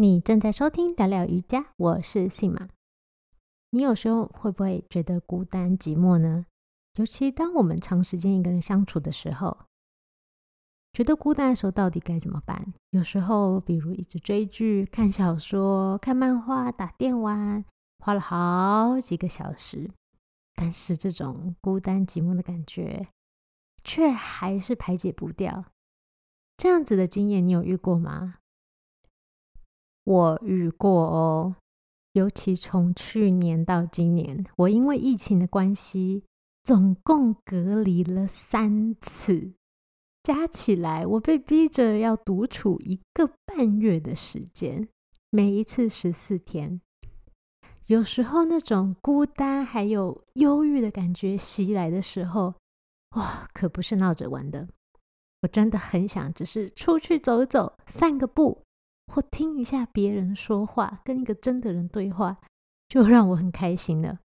你正在收听聊聊瑜伽，我是信马。你有时候会不会觉得孤单寂寞呢？尤其当我们长时间一个人相处的时候，觉得孤单的时候，到底该怎么办？有时候，比如一直追剧、看小说、看漫画、打电玩，花了好几个小时，但是这种孤单寂寞的感觉，却还是排解不掉。这样子的经验，你有遇过吗？我遇过哦，尤其从去年到今年，我因为疫情的关系，总共隔离了三次，加起来我被逼着要独处一个半月的时间，每一次十四天。有时候那种孤单还有忧郁的感觉袭来的时候，哇，可不是闹着玩的。我真的很想只是出去走走，散个步。或听一下别人说话，跟一个真的人对话，就让我很开心了。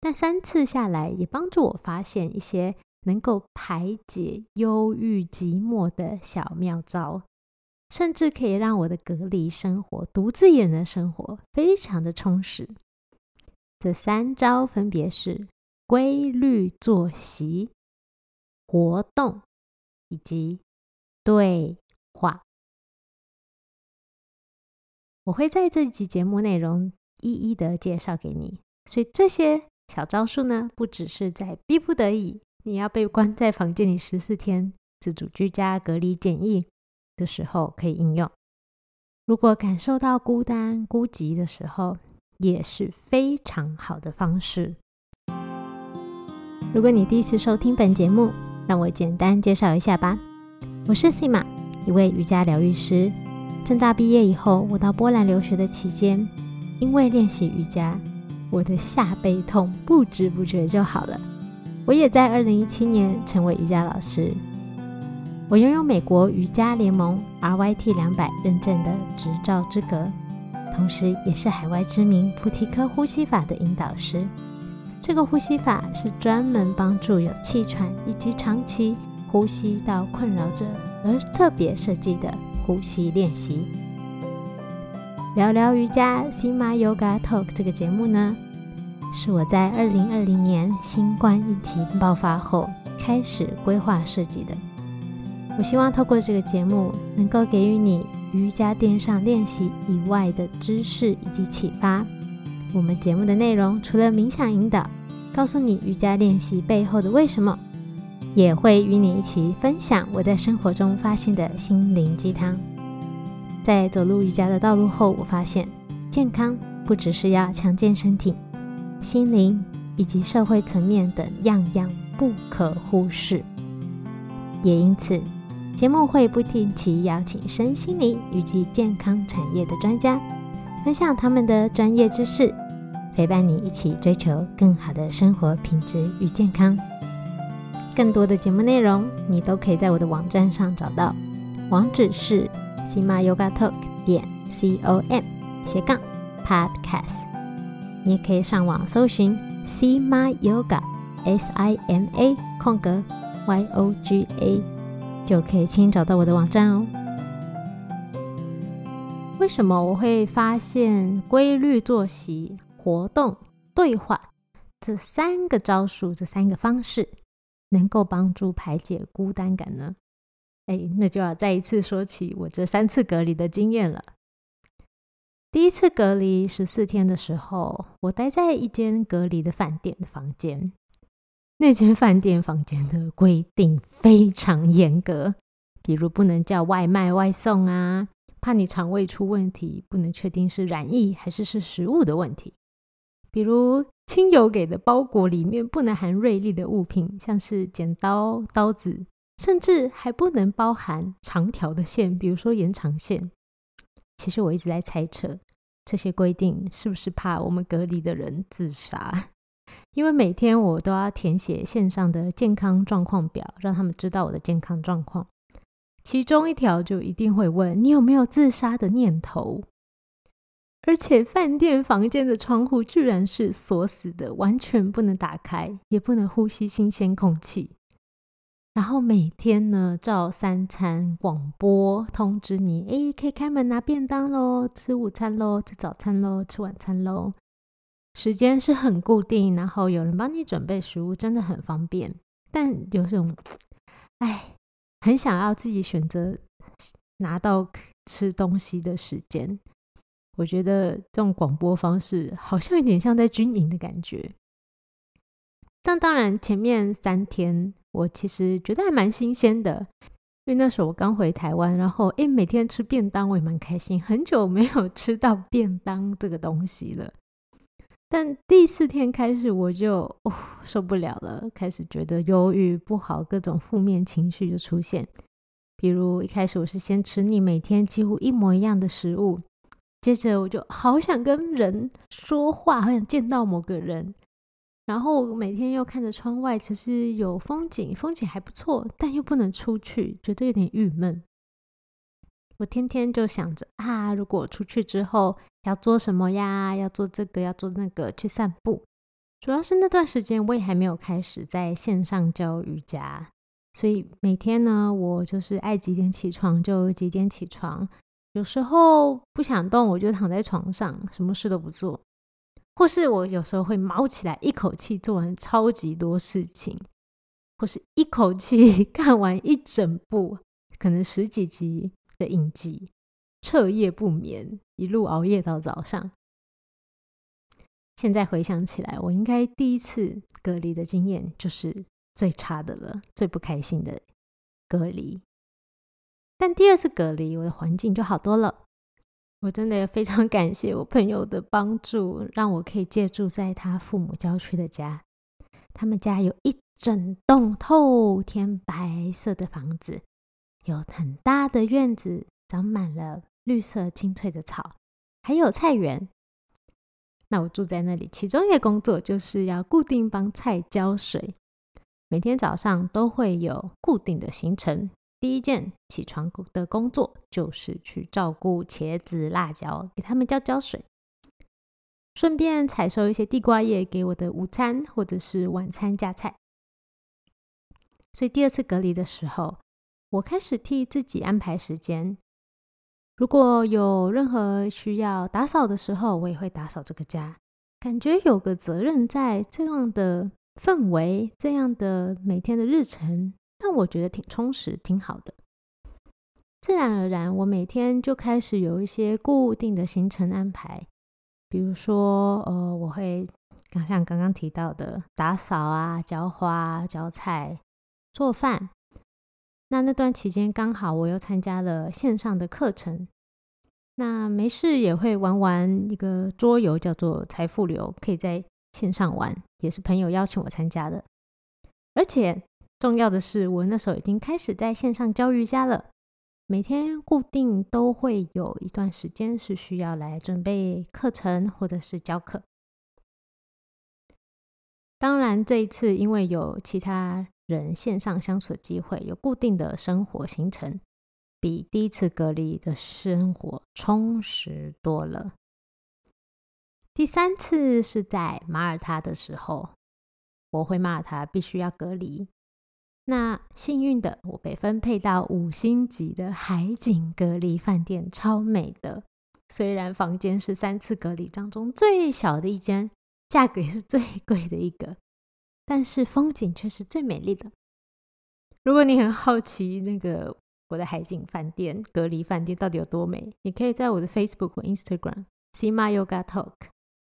但三次下来，也帮助我发现一些能够排解忧郁寂寞的小妙招，甚至可以让我的隔离生活、独自一人的生活非常的充实。这三招分别是规律作息、活动以及对话。我会在这集节目内容一一的介绍给你，所以这些小招数呢，不只是在逼不得已，你要被关在房间里十四天自主居家隔离检疫的时候可以应用。如果感受到孤单孤寂的时候，也是非常好的方式。如果你第一次收听本节目，让我简单介绍一下吧。我是 Sima，一位瑜伽疗愈师。正大毕业以后，我到波兰留学的期间，因为练习瑜伽，我的下背痛不知不觉就好了。我也在二零一七年成为瑜伽老师。我拥有美国瑜伽联盟 RYT 两百认证的执照资格，同时也是海外知名菩提科呼吸法的引导师。这个呼吸法是专门帮助有气喘以及长期呼吸道困扰者而特别设计的。呼吸练习，聊聊瑜伽 Sima Yoga Talk 这个节目呢，是我在二零二零年新冠疫情爆发后开始规划设计的。我希望透过这个节目，能够给予你瑜伽垫上练习以外的知识以及启发。我们节目的内容除了冥想引导，告诉你瑜伽练习背后的为什么。也会与你一起分享我在生活中发现的心灵鸡汤。在走入瑜伽的道路后，我发现健康不只是要强健身体，心灵以及社会层面等样样不可忽视。也因此，节目会不定期邀请身心灵以及健康产业的专家，分享他们的专业知识，陪伴你一起追求更好的生活品质与健康。更多的节目内容，你都可以在我的网站上找到，网址是 sima yoga talk 点 c o m 斜杠 podcast。你也可以上网搜寻 sima yoga s i m a 空格 y o g a，就可以轻易找到我的网站哦。为什么我会发现规律作息、活动、对话这三个招数、这三个方式？能够帮助排解孤单感呢？哎，那就要再一次说起我这三次隔离的经验了。第一次隔离十四天的时候，我待在一间隔离的饭店的房间。那间饭店房间的规定非常严格，比如不能叫外卖外送啊，怕你肠胃出问题，不能确定是染疫还是是食物的问题，比如。亲友给的包裹里面不能含锐利的物品，像是剪刀、刀子，甚至还不能包含长条的线，比如说延长线。其实我一直在猜测，这些规定是不是怕我们隔离的人自杀？因为每天我都要填写线上的健康状况表，让他们知道我的健康状况。其中一条就一定会问你有没有自杀的念头。而且饭店房间的窗户居然是锁死的，完全不能打开，也不能呼吸新鲜空气。然后每天呢照三餐广播通知你，哎，可以开门拿便当喽，吃午餐喽，吃早餐喽，吃晚餐喽。时间是很固定，然后有人帮你准备食物，真的很方便。但有种，哎，很想要自己选择拿到吃东西的时间。我觉得这种广播方式好像有点像在军营的感觉。但当然，前面三天我其实觉得还蛮新鲜的，因为那时候我刚回台湾，然后诶，每天吃便当我也蛮开心，很久没有吃到便当这个东西了。但第四天开始我就受不了了，开始觉得忧郁不好，各种负面情绪就出现。比如一开始我是先吃腻每天几乎一模一样的食物，接着我就好想跟人说话，好想见到某个人。然后每天又看着窗外，其实有风景，风景还不错，但又不能出去，觉得有点郁闷。我天天就想着啊，如果出去之后要做什么呀？要做这个，要做那个，去散步。主要是那段时间我也还没有开始在线上教瑜伽，所以每天呢，我就是爱几点起床就几点起床。有时候不想动，我就躺在床上，什么事都不做。或是我有时候会毛起来，一口气做完超级多事情，或是一口气 看完一整部可能十几集的影集，彻夜不眠，一路熬夜到早上。现在回想起来，我应该第一次隔离的经验就是最差的了，最不开心的隔离。但第二次隔离，我的环境就好多了。我真的非常 感谢我朋友的帮助，让我可以借住在他父母郊区的家。他们家有一整栋透天白色的房子，有很大的院子，长满了绿色青翠的草，还有菜园。那我住在那里，其中一个工作就是要固定帮菜浇水，每天早上都会有固定的行程。第一件起床的工作就是去照顾茄子、辣椒，给他们浇浇水，顺便采收一些地瓜叶给我的午餐或者是晚餐加菜。所以第二次隔离的时候，我开始替自己安排时间。如果有任何需要打扫的时候，我也会打扫这个家，感觉有个责任在这样的氛围，这样的每天的日程。让我觉得挺充实，挺好的。自然而然，我每天就开始有一些固定的行程安排，比如说，呃，我会像刚刚提到的打扫啊、浇花、浇菜、做饭。那那段期间刚好我又参加了线上的课程，那没事也会玩玩一个桌游，叫做财富流，可以在线上玩，也是朋友邀请我参加的，而且。重要的是，我那时候已经开始在线上教瑜伽了。每天固定都会有一段时间是需要来准备课程或者是教课。当然，这一次因为有其他人线上相处的机会，有固定的生活行程，比第一次隔离的生活充实多了。第三次是在马耳他的时候，我回马耳他必须要隔离。那幸运的，我被分配到五星级的海景隔离饭店，超美的。虽然房间是三次隔离当中最小的一间，价格也是最贵的一个，但是风景却是最美丽的。如果你很好奇那个我的海景饭店隔离饭店到底有多美，你可以在我的 Facebook 或 Instagram See My Yoga Talk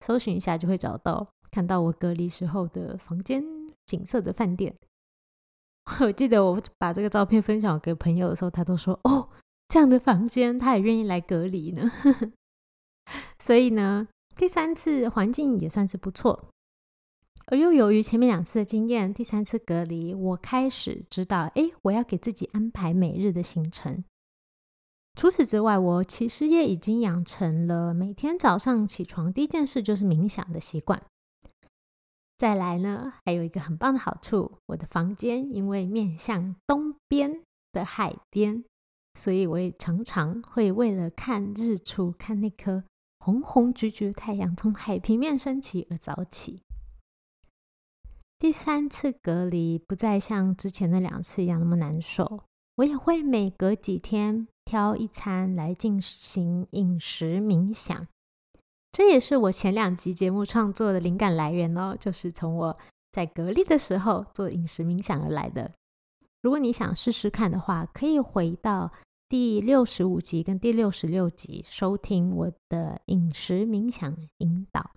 搜寻一下，就会找到看到我隔离时候的房间景色的饭店。我记得我把这个照片分享给朋友的时候，他都说：“哦，这样的房间，他也愿意来隔离呢。”所以呢，第三次环境也算是不错。而又由于前面两次的经验，第三次隔离，我开始知道，哎，我要给自己安排每日的行程。除此之外，我其实也已经养成了每天早上起床第一件事就是冥想的习惯。再来呢，还有一个很棒的好处，我的房间因为面向东边的海边，所以我也常常会为了看日出、看那颗红红橘橘的太阳从海平面升起而早起。第三次隔离不再像之前那两次一样那么难受，我也会每隔几天挑一餐来进行饮食冥想。这也是我前两集节目创作的灵感来源哦，就是从我在隔离的时候做饮食冥想而来的。如果你想试试看的话，可以回到第六十五集跟第六十六集收听我的饮食冥想引导。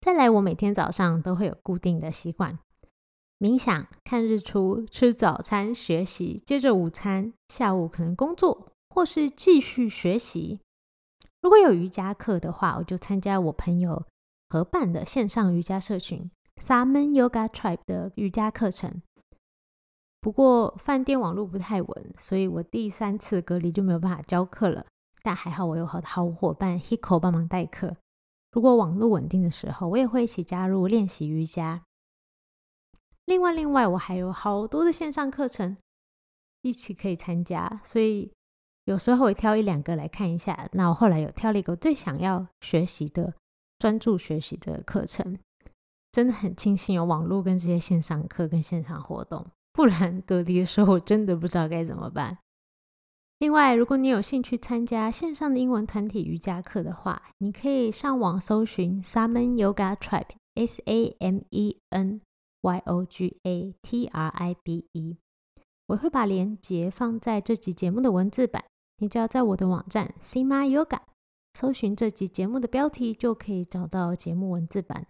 再来，我每天早上都会有固定的习惯：冥想、看日出、吃早餐、学习，接着午餐，下午可能工作或是继续学习。如果有瑜伽课的话，我就参加我朋友合办的线上瑜伽社群 Saman Yoga Tribe 的瑜伽课程。不过饭店网络不太稳，所以我第三次隔离就没有办法教课了。但还好，我有好好伙伴 Hiko 帮忙代课。如果网络稳定的时候，我也会一起加入练习瑜伽。另外，另外我还有好多的线上课程一起可以参加，所以有时候会挑一两个来看一下。那我后来有挑了一个最想要学习的、专注学习的课程，真的很庆幸有网络跟这些线上课跟线上活动，不然隔离的时候我真的不知道该怎么办。另外，如果你有兴趣参加线上的英文团体瑜伽课的话，你可以上网搜寻 Samen Yoga Tribe（S A M E N Y O G A T R I B E）。我会把链接放在这集节目的文字版，你只要在我的网站 Sima Yoga 搜寻这集节目的标题，就可以找到节目文字版。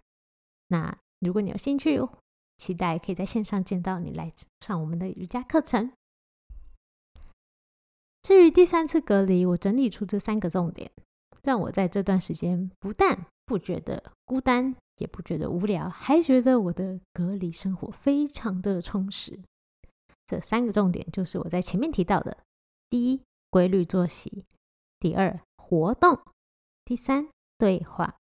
那如果你有兴趣，期待可以在线上见到你来上我们的瑜伽课程。至于第三次隔离，我整理出这三个重点，让我在这段时间不但不觉得孤单，也不觉得无聊，还觉得我的隔离生活非常的充实。这三个重点就是我在前面提到的：第一，规律作息；第二，活动；第三，对话。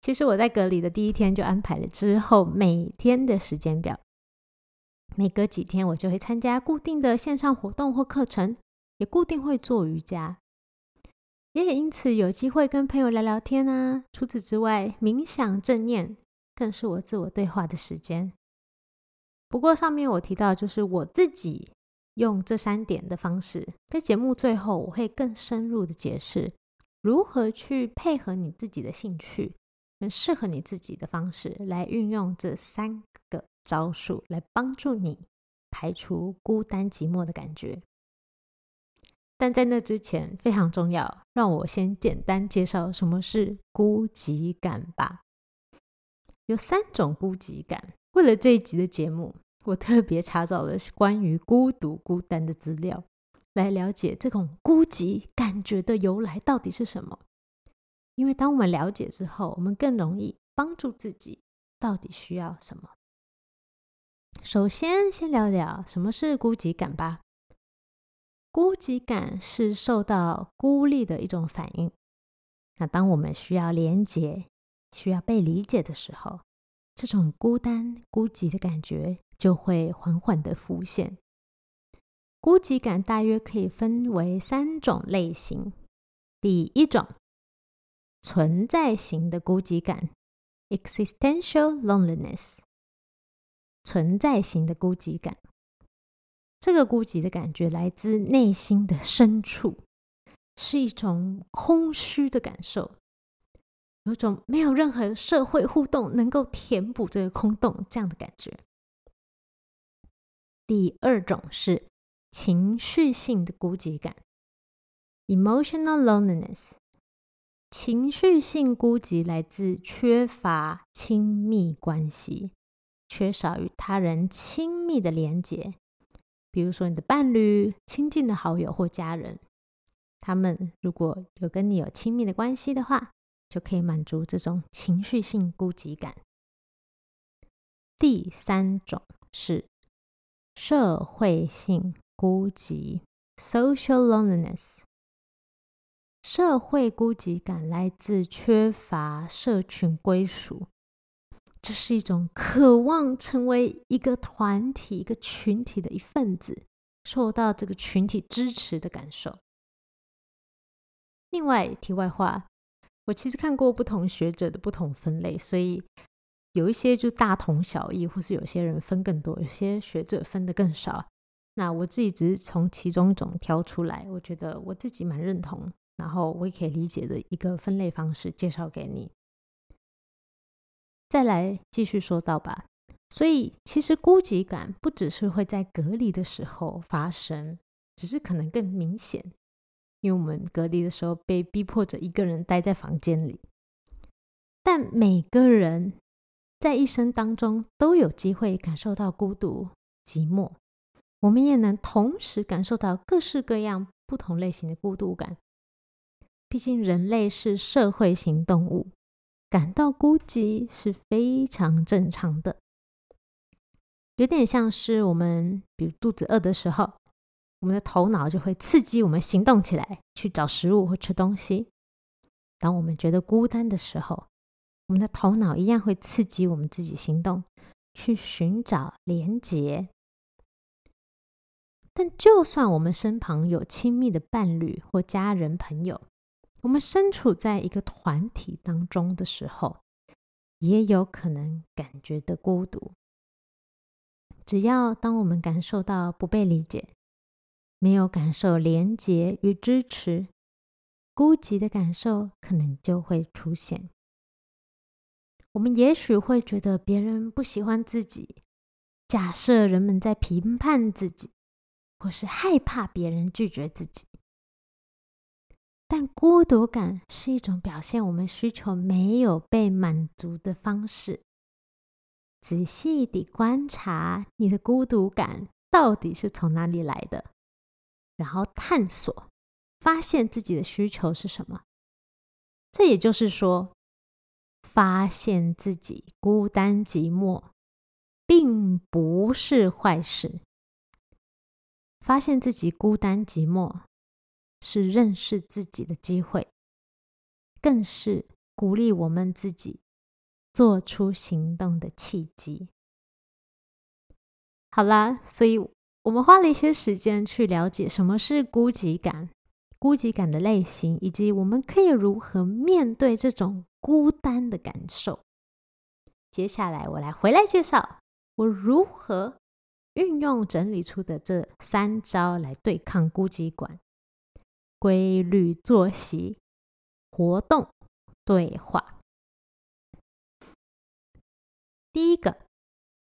其实我在隔离的第一天就安排了之后每天的时间表，每隔几天我就会参加固定的线上活动或课程。也固定会做瑜伽，也因此有机会跟朋友聊聊天啊。除此之外，冥想正念更是我自我对话的时间。不过上面我提到，就是我自己用这三点的方式，在节目最后我会更深入的解释如何去配合你自己的兴趣，更适合你自己的方式来运用这三个招数，来帮助你排除孤单寂寞的感觉。但在那之前，非常重要，让我先简单介绍什么是孤寂感吧。有三种孤寂感。为了这一集的节目，我特别查找了关于孤独、孤单的资料，来了解这种孤寂感觉的由来到底是什么。因为当我们了解之后，我们更容易帮助自己到底需要什么。首先，先聊聊什么是孤寂感吧。孤寂感是受到孤立的一种反应。那当我们需要连接、需要被理解的时候，这种孤单、孤寂的感觉就会缓缓的浮现。孤寂感大约可以分为三种类型。第一种，存在型的孤寂感 （existential loneliness）。存在型的孤寂感。这个孤寂的感觉来自内心的深处，是一种空虚的感受，有种没有任何社会互动能够填补这个空洞这样的感觉。第二种是情绪性的孤寂感 （emotional loneliness）。情绪性孤寂来自缺乏亲密关系，缺少与他人亲密的连结。比如说，你的伴侣、亲近的好友或家人，他们如果有跟你有亲密的关系的话，就可以满足这种情绪性孤寂感。第三种是社会性孤寂 （social loneliness）。社会孤寂感来自缺乏社群归属。这是一种渴望成为一个团体、一个群体的一份子，受到这个群体支持的感受。另外，题外话，我其实看过不同学者的不同分类，所以有一些就大同小异，或是有些人分更多，有些学者分的更少。那我自己只是从其中一种挑出来，我觉得我自己蛮认同，然后我也可以理解的一个分类方式介绍给你。再来继续说到吧。所以其实孤寂感不只是会在隔离的时候发生，只是可能更明显，因为我们隔离的时候被逼迫着一个人待在房间里。但每个人在一生当中都有机会感受到孤独、寂寞。我们也能同时感受到各式各样不同类型的孤独感。毕竟人类是社会型动物，感到孤寂是非常正常的。有点像是我们，比如肚子饿的时候，我们的头脑就会刺激我们行动起来，去找食物或吃东西。当我们觉得孤单的时候，我们的头脑一样会刺激我们自己行动，去寻找连结。但就算我们身旁有亲密的伴侣或家人朋友，我们身处在一个团体当中的时候，也有可能感觉的孤独。只要当我们感受到不被理解，没有感受连结与支持，孤寂的感受可能就会出现。我们也许会觉得别人不喜欢自己，假设人们在评判自己。或是害怕别人拒绝自己，但孤独感是一种表现我们需求没有被满足的方式。仔细地观察你的孤独感到底是从哪里来的，然后探索，发现自己的需求是什么。这也就是说，发现自己孤单寂寞，并不是坏事。发现自己孤单寂寞，是认识自己的机会，更是鼓励我们自己做出行动的契机。好啦，所以我们花了一些时间去了解什么是孤寂感、孤寂感的类型，以及我们可以如何面对这种孤单的感受。接下来，我来回来介绍我如何。运用整理出的这三招来对抗孤寂感：规律作息、活动、对话。第一个，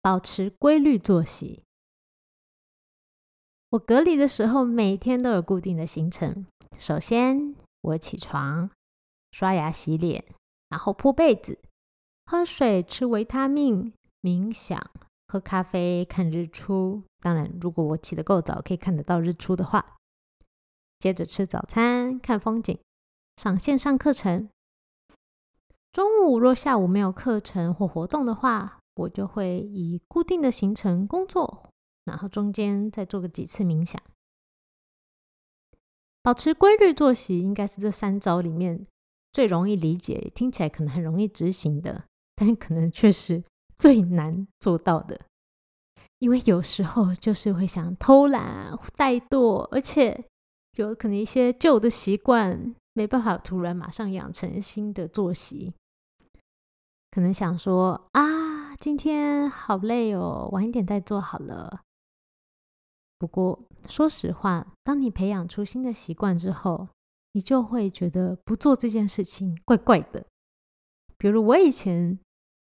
保持规律作息。我隔离的时候，每天都有固定的行程。首先，我起床、刷牙、洗脸，然后铺被子、喝水、吃维他命、冥想。喝咖啡、看日出，当然，如果我起得够早，可以看得到日出的话，接着吃早餐、看风景、上线上课程。中午若下午没有课程或活动的话，我就会以固定的行程工作，然后中间再做个几次冥想。保持规律作息，应该是这三招里面最容易理解，听起来可能很容易执行的，但可能确实。最难做到的，因为有时候就是会想偷懒、怠惰，而且有可能一些旧的习惯没办法突然马上养成新的作息。可能想说啊，今天好累哦，晚一点再做好了。不过说实话，当你培养出新的习惯之后，你就会觉得不做这件事情怪怪的。比如我以前。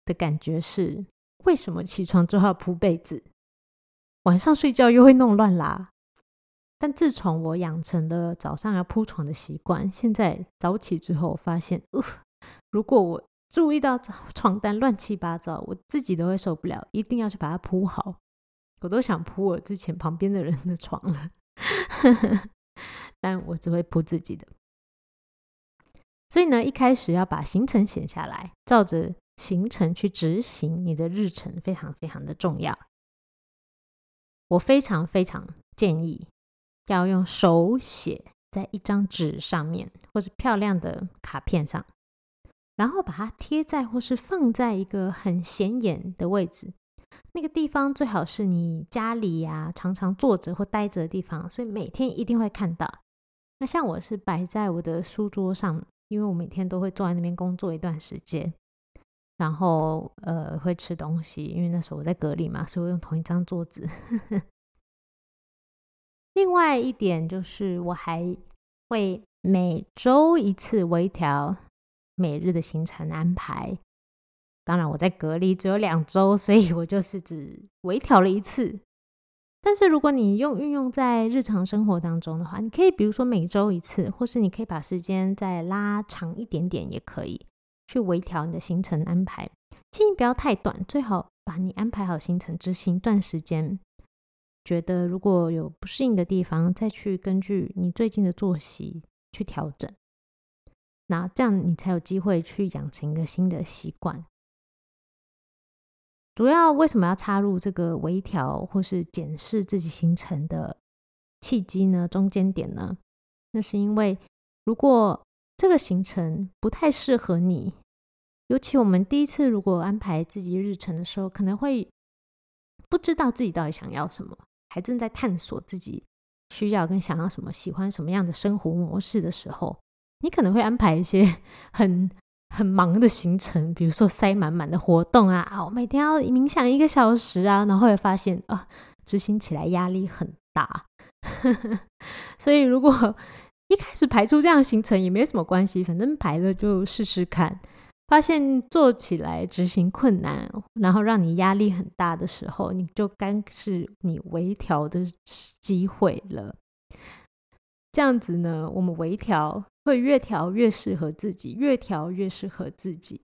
的感觉是，为什么起床之后要铺被子，晚上睡觉又会弄乱啦？但自从我养成了早上要铺床的习惯，现在早起之后，发现，呃，如果我注意到床单乱七八糟，我自己都会受不了，一定要去把它铺好。我都想铺我之前旁边的人的床了，但我只会铺自己的。所以呢，一开始要把行程写下来，照着。行程去执行你的日程非常非常的重要。我非常非常建议要用手写在一张纸上面，或是漂亮的卡片上，然后把它贴在或是放在一个很显眼的位置。那个地方最好是你家里呀常常坐着或待着的地方，所以每天一定会看到。那像我是摆在我的书桌上，因为我每天都会坐在那边工作一段时间。然后呃会吃东西，因为那时候我在隔离嘛，所以我用同一张桌子。另外一点就是，我还会每周一次微调每日的行程安排。当然，我在隔离只有两周，所以我就是只微调了一次。但是如果你用运用在日常生活当中的话，你可以比如说每周一次，或是你可以把时间再拉长一点点，也可以去微调你的行程安排。建议不要太短，最好把你安排好行程执行一段时间。觉得如果有不适应的地方，再去根据你最近的作息去调整。那这样你才有机会去养成一个新的习惯。主要为什么要插入这个微调或是检视自己行程的契机呢？中间点呢？那是因为如果这个行程不太适合你，尤其我们第一次如果安排自己日程的时候，可能会不知道自己到底想要什么，还正在探索自己需要跟想要什么、喜欢什么样的生活模式的时候，你可能会安排一些 很。很忙的行程，比如说塞满满的活动啊，啊，我每天要冥想一个小时啊，然后会发现啊，执行起来压力很大。所以如果一开始排出这样行程也没什么关系，反正排了就试试看。发现做起来执行困难，然后让你压力很大的时候，你就该是你微调的机会了。这样子呢，我们微调。会越调越适合自己，越调越适合自己。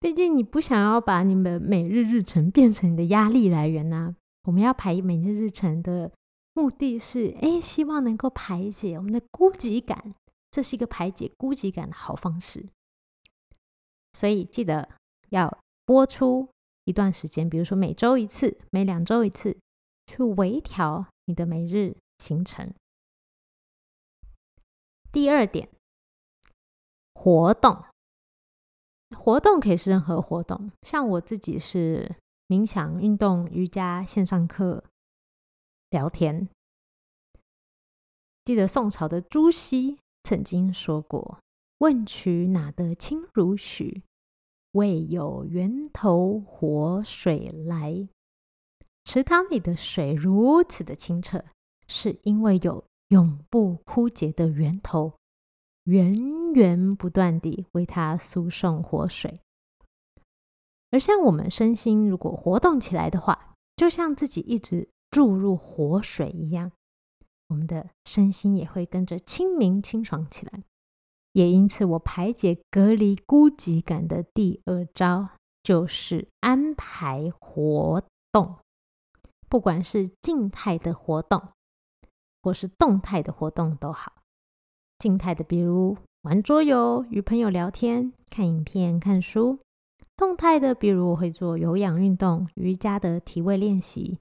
毕竟你不想要把你们每日日程变成你的压力来源呐。我们要排每日日程的目的是，哎，希望能够排解我们的孤寂感，这是一个排解孤寂感的好方式。所以记得要播出一段时间，比如说每周一次，每两周一次，去微调你的每日行程。第二点。活动，活动可以是任何活动，像我自己是冥想、运动、瑜伽、线上课、聊天。记得宋朝的朱熹曾经说过：“问渠哪得清如许？为有源头活水来。”池塘里的水如此的清澈，是因为有永不枯竭的源头。源源不断地为它输送活水，而像我们身心如果活动起来的话，就像自己一直注入活水一样，我们的身心也会跟着清明清爽起来。也因此，我排解隔离孤寂感的第二招就是安排活动，不管是静态的活动或是动态的活动都好。静态的，比如玩桌游、与朋友聊天、看影片、看书；动态的，比如我会做有氧运动、瑜伽的体位练习，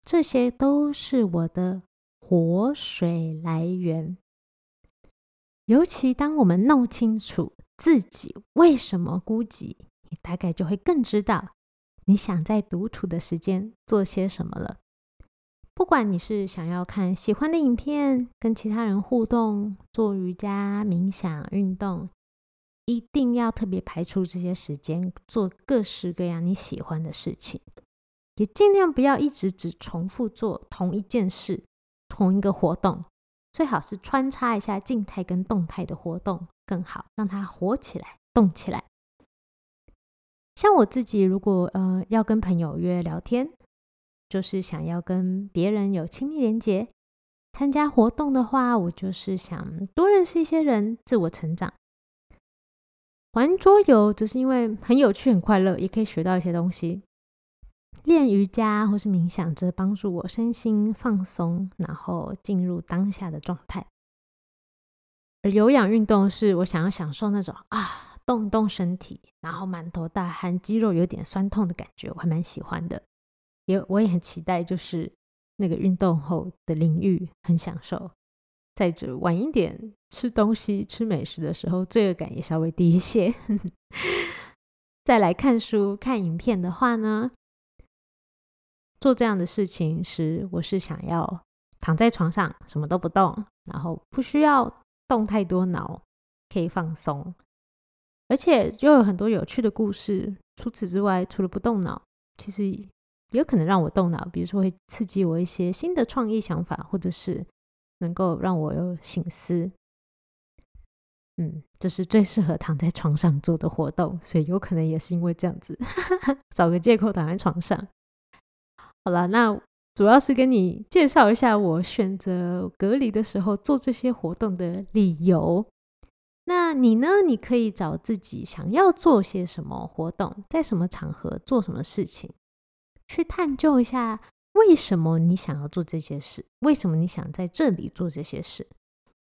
这些都是我的活水来源。尤其当我们弄清楚自己为什么孤寂，你大概就会更知道你想在独处的时间做些什么了。不管你是想要看喜欢的影片，跟其他人互动，做瑜伽、冥想、运动，一定要特别排出这些时间，做各式各样你喜欢的事情，也尽量不要一直只重复做同一件事、同一个活动，最好是穿插一下静态跟动态的活动更好，让它活起来、动起来。像我自己，如果呃要跟朋友约聊天。就是想要跟别人有亲密连接，参加活动的话，我就是想多认识一些人，自我成长。玩桌游只是因为很有趣、很快乐，也可以学到一些东西。练瑜伽或是冥想，则帮助我身心放松，然后进入当下的状态。而有氧运动是我想要享受那种啊，动动身体，然后满头大汗、肌肉有点酸痛的感觉，我还蛮喜欢的。也我也很期待，就是那个运动后的淋浴很享受。再者，晚一点吃东西、吃美食的时候，罪恶感也稍微低一些。再来看书、看影片的话呢，做这样的事情时，我是想要躺在床上什么都不动，然后不需要动太多脑，可以放松。而且又有很多有趣的故事。除此之外，除了不动脑，其实也有可能让我动脑，比如说会刺激我一些新的创意想法，或者是能够让我有醒思。嗯，这是最适合躺在床上做的活动，所以有可能也是因为这样子，找个借口躺在床上。好了，那主要是跟你介绍一下我选择隔离的时候做这些活动的理由。那你呢？你可以找自己想要做些什么活动，在什么场合做什么事情，去探究一下为什么你想要做这些事，为什么你想在这里做这些事。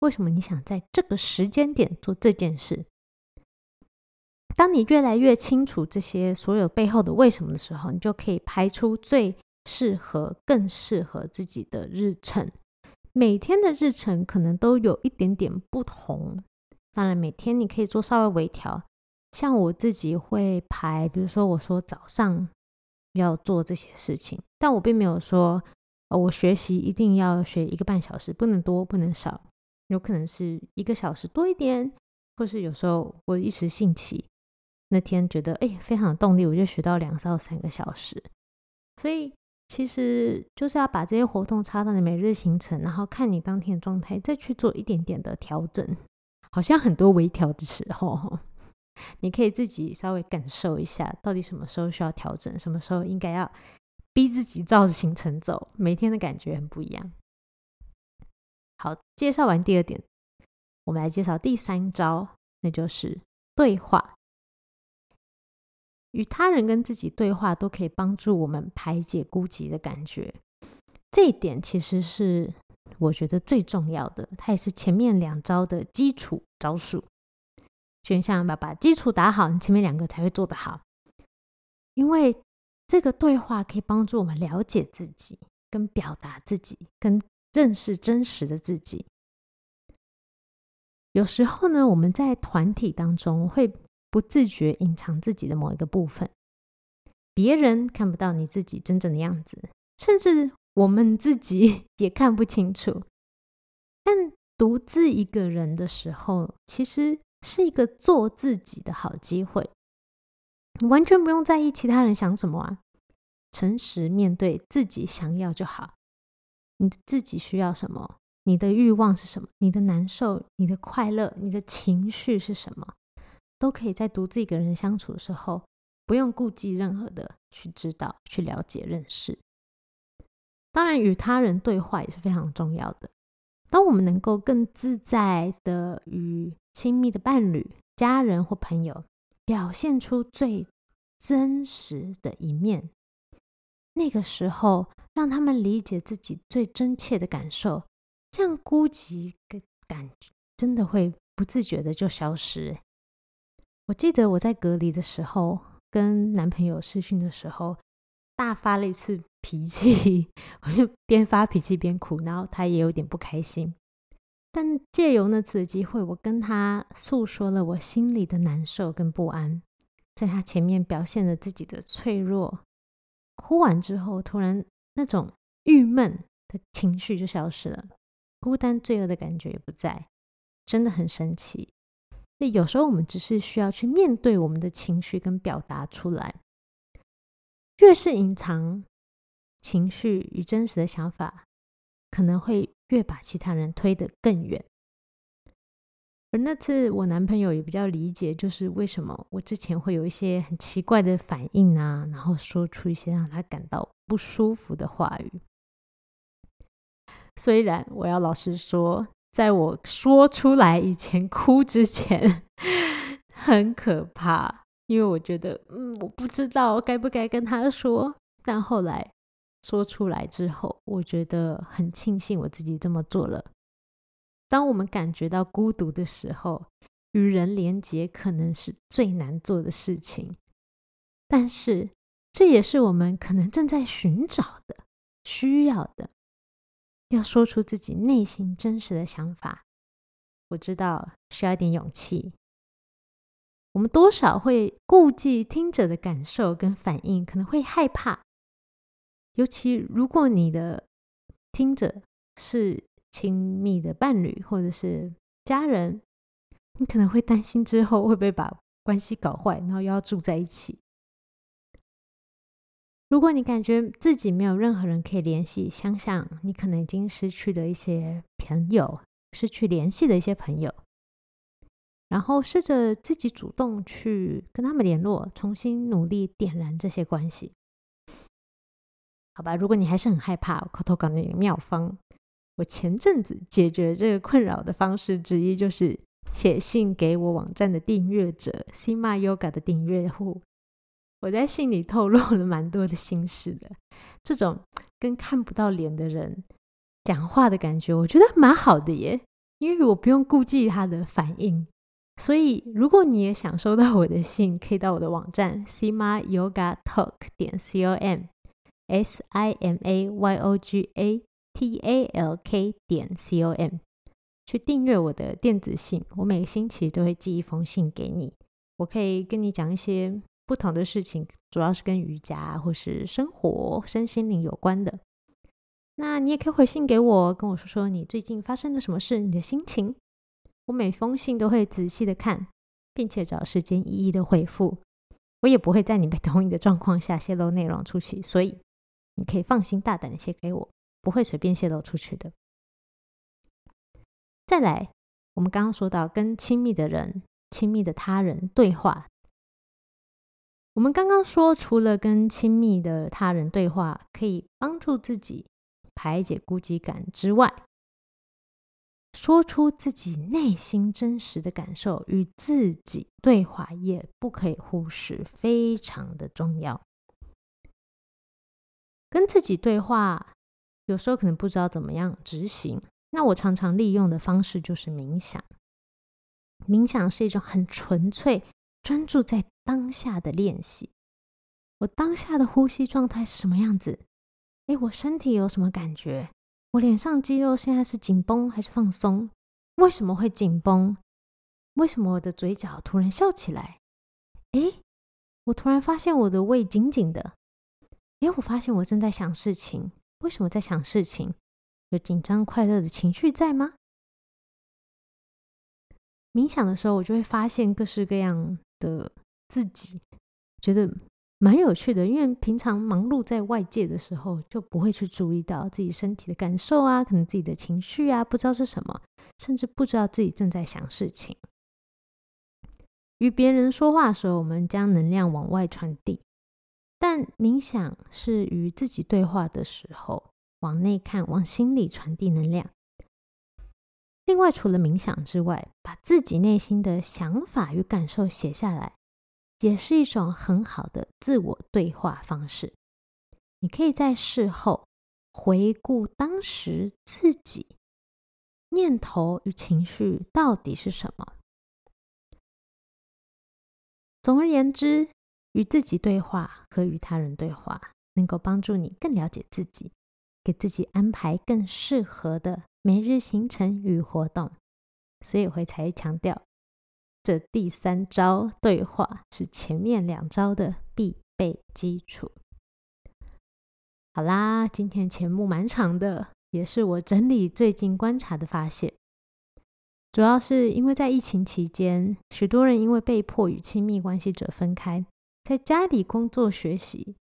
为什么你想在这个时间点做这件事？当你越来越清楚这些所有背后的为什么的时候，你就可以排出最适合、更适合自己的日程。每天的日程可能都有一点点不同，当然每天你可以做稍微微调。像我自己会排，比如说我说早上要做这些事情，但我并没有说，呃，我学习一定要学一个半小时，不能多，不能少。有可能是一个小时多一点，或是有时候我一时兴起，那天觉得哎非常有动力，我就学到两到三个小时。所以其实就是要把这些活动插到你每日行程，然后看你当天的状态，再去做一点点的调整。好像很多微调的时候，你可以自己稍微感受一下，到底什么时候需要调整，什么时候应该要逼自己照着行程走。每天的感觉很不一样。好，介绍完第二点，我们来介绍第三招，那就是对话。与他人跟自己对话，都可以帮助我们排解孤寂的感觉。这一点其实是我觉得最重要的，它也是前面两招的基础招数。就像把把基础打好，你前面两个才会做得好。因为这个对话可以帮助我们了解自己，跟表达自己，跟。认识真实的自己。有时候呢，我们在团体当中会不自觉隐藏自己的某一个部分，别人看不到你自己真正的样子，甚至我们自己 也看不清楚。但独自一个人的时候，其实是一个做自己的好机会，完全不用在意其他人想什么啊，诚实面对自己想要就好。你自己需要什么？你的欲望是什么？你的难受、你的快乐、你的情绪是什么？都可以在独自一个人相处的时候，不用顾忌任何的去知道、去了解、认识。当然，与他人对话也是非常重要的。当我们能够更自在的与亲密的伴侣、家人或朋友表现出最真实的一面，那个时候。让他们理解自己最真切的感受，这样孤寂的感真的会不自觉的就消失。我记得我在隔离的时候，跟男朋友试训的时候，大发了一次脾气，我就边发脾气边哭，然后他也有点不开心。但借由那次的机会，我跟他诉说了我心里的难受跟不安，在他前面表现了自己的脆弱。哭完之后，突然。那种郁闷的情绪就消失了，孤单罪恶的感觉也不在，真的很神奇。那有时候我们只是需要去面对我们的情绪跟表达出来，越是隐藏情绪与真实的想法，可能会越把其他人推得更远。而那次我男朋友也比较理解，就是为什么我之前会有一些很奇怪的反应啊，然后说出一些让他感到不舒服的话语。虽然我要老实说，在我说出来以前 哭之前很可怕，因为我觉得嗯，我不知道该不该跟他说。但后来说出来之后，我觉得很庆幸我自己这么做了。当我们感觉到孤独的时候，与人连结可能是最难做的事情，但是这也是我们可能正在寻找的、需要的。要说出自己内心真实的想法，我知道需要一点勇气。我们多少会顾忌听者的感受跟反应，可能会害怕，尤其如果你的听者是。亲密的伴侣或者是家人，你可能会担心之后会不会把关系搞坏，然后又要住在一起。如果你感觉自己没有任何人可以联系，想想你可能已经失去的一些朋友，失去联系的一些朋友，然后试着自己主动去跟他们联络，重新努力点燃这些关系。好吧，如果你还是很害怕，口头告诉你妙方。我前阵子解决这个困扰的方式之一，就是写信给我网站的订阅者，Sima Yoga 的订阅户。我在信里透露了蛮多的心事的，这种跟看不到脸的人讲话的感觉，我觉得蛮好的耶，因为我不用顾忌他的反应。所以，如果你也想收到我的信，可以到我的网站 Sima Yoga Talk 点 c o m s i m a y o g a t a l k 点 c o m 去订阅我的电子信。我每个星期都会寄一封信给你，我可以跟你讲一些。不同的事情，主要是跟瑜伽或是生活、身心灵有关的。那你也可以回信给我，跟我说说你最近发生了什么事，你的心情。我每封信都会仔细的看，并且找时间一一的回复。我也不会在你被同意的状况下泄露内容出去，所以你可以放心大胆的写给我，不会随便泄露出去的。再来，我们刚刚说到跟亲密的人、亲密的他人对话。我们刚刚说，除了跟亲密的他人对话可以帮助自己排解孤寂感之外，说出自己内心真实的感受与自己对话也不可以忽视，非常的重要。跟自己对话，有时候可能不知道怎么样执行，那我常常利用的方式就是冥想。冥想是一种很纯粹。专注在当下的练习，我当下的呼吸状态是什么样子？哎，我身体有什么感觉？我脸上肌肉现在是紧绷还是放松？为什么会紧绷？为什么我的嘴角突然笑起来？哎，我突然发现我的胃紧紧的。哎，我发现我正在想事情。为什么在想事情？有紧张、快乐的情绪在吗？冥想的时候，我就会发现各式各样。的自己觉得蛮有趣的，因为平常忙碌在外界的时候，就不会去注意到自己身体的感受啊，可能自己的情绪啊，不知道是什么，甚至不知道自己正在想事情。与别人说话的时候，我们将能量往外传递，但冥想是与自己对话的时候，往内看，往心里传递能量。另外，除了冥想之外，把自己内心的想法与感受写下来，也是一种很好的自我对话方式。你可以在事后回顾当时自己念头与情绪到底是什么。总而言之，与自己对话和与他人对话，能够帮助你更了解自己，给自己安排更适合的。每日行程与活动，所以我会才强调，这第三招对话是前面两招的必备基础。好啦，今天节目蛮长的，也是我整理最近观察的发现。主要是因为在疫情期间，许多人因为被迫与亲密关系者分开，在家里工作学习，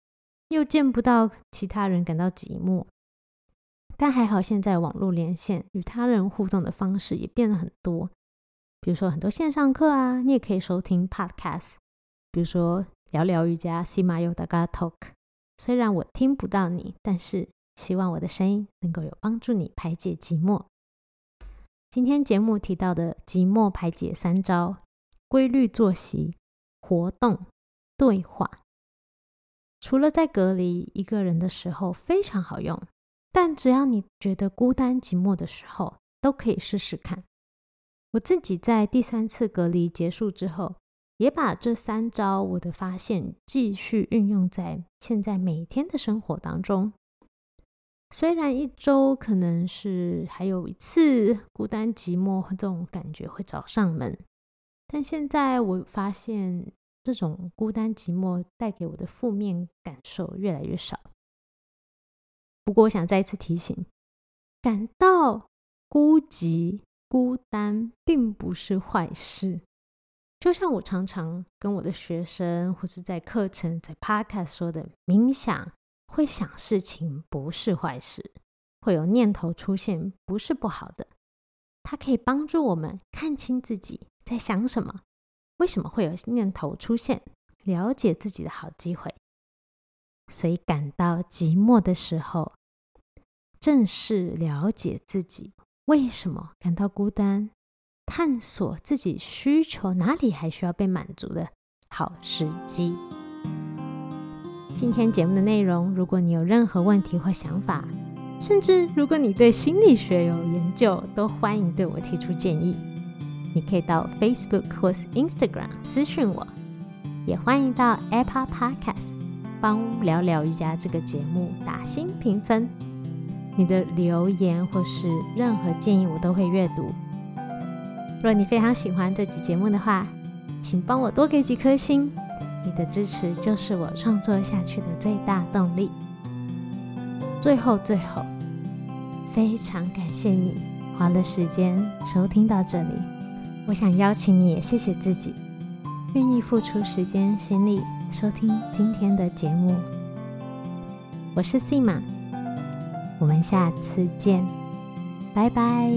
又见不到其他人，感到寂寞。但还好，现在网络连线与他人互动的方式也变了很多。比如说很多线上课啊，你也可以收听 Podcast。比如说聊聊瑜伽，Sima Yoga Talk。虽然我听不到你，但是希望我的声音能够有帮助你排解寂寞。今天节目提到的寂寞排解三招：规律作息、活动、对话。除了在隔离一个人的时候非常好用。但只要你觉得孤单寂寞的时候，都可以试试看。我自己在第三次隔离结束之后，也把这三招我的发现继续运用在现在每天的生活当中。虽然一周可能是还有一次孤单寂寞这种感觉会找上门，但现在我发现这种孤单寂寞带给我的负面感受越来越少。不过，我想再一次提醒：感到孤寂、孤单并不是坏事。就像我常常跟我的学生，或是在课程、在 Podcast 说的，冥想会想事情不是坏事，会有念头出现不是不好的，它可以帮助我们看清自己在想什么，为什么会有念头出现，了解自己的好机会。所以感到寂寞的时候，正是了解自己为什么感到孤单。探索自己需求哪里还需要被满足的好时机。今天节目的内容，如果你有任何问题或想法，甚至如果你对心理学有研究，都欢迎对我提出建议。你可以到 Facebook 或是 Instagram 私讯我，也欢迎到 Apple Podcast 帮聊聊瑜伽这个节目打新评分。你的留言或是任何建议，我都会阅读。若你非常喜欢这集节目的话，请帮我多给几颗星，你的支持就是我创作下去的最大动力。最后，最后，非常感谢你花了时间收听到这里。我想邀请你也谢谢自己，愿意付出时间心力收听今天的节目。我是 Sima，我们下次见，拜拜。